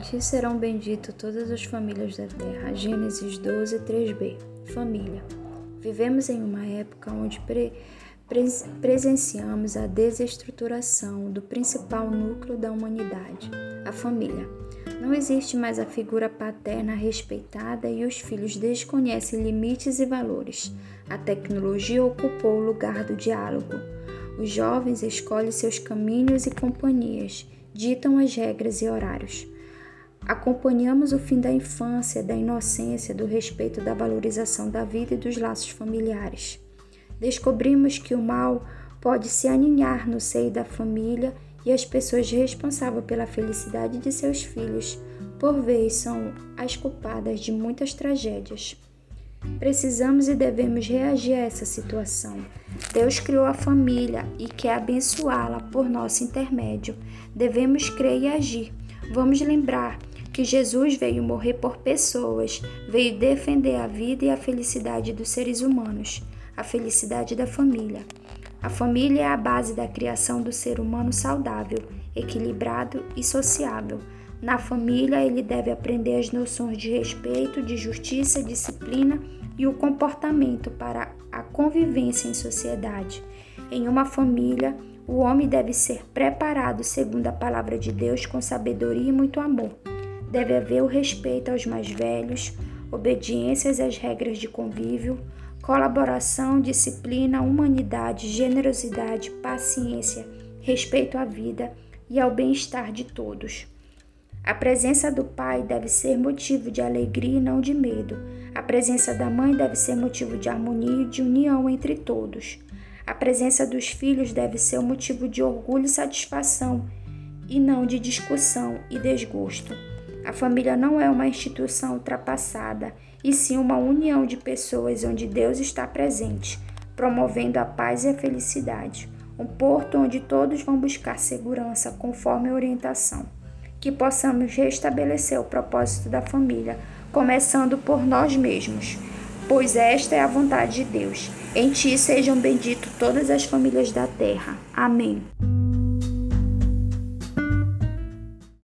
ti serão benditas todas as famílias da terra. Gênesis 12, 3b. Família. Vivemos em uma época onde pre presenciamos a desestruturação do principal núcleo da humanidade, a família. Não existe mais a figura paterna respeitada e os filhos desconhecem limites e valores. A tecnologia ocupou o lugar do diálogo. Os jovens escolhem seus caminhos e companhias, ditam as regras e horários. Acompanhamos o fim da infância, da inocência, do respeito, da valorização da vida e dos laços familiares. Descobrimos que o mal pode se aninhar no seio da família e as pessoas responsáveis pela felicidade de seus filhos, por vezes, são as culpadas de muitas tragédias. Precisamos e devemos reagir a essa situação. Deus criou a família e quer abençoá-la por nosso intermédio. Devemos crer e agir. Vamos lembrar que Jesus veio morrer por pessoas, veio defender a vida e a felicidade dos seres humanos, a felicidade da família. A família é a base da criação do ser humano saudável, equilibrado e sociável. Na família, ele deve aprender as noções de respeito, de justiça, disciplina e o comportamento para a convivência em sociedade. Em uma família, o homem deve ser preparado segundo a palavra de Deus com sabedoria e muito amor. Deve haver o respeito aos mais velhos, obediência às regras de convívio, colaboração, disciplina, humanidade, generosidade, paciência, respeito à vida e ao bem-estar de todos. A presença do pai deve ser motivo de alegria e não de medo. A presença da mãe deve ser motivo de harmonia e de união entre todos. A presença dos filhos deve ser um motivo de orgulho e satisfação e não de discussão e desgosto. A família não é uma instituição ultrapassada, e sim uma união de pessoas onde Deus está presente, promovendo a paz e a felicidade. Um porto onde todos vão buscar segurança conforme a orientação. Que possamos restabelecer o propósito da família, começando por nós mesmos, pois esta é a vontade de Deus. Em ti sejam benditas todas as famílias da terra. Amém.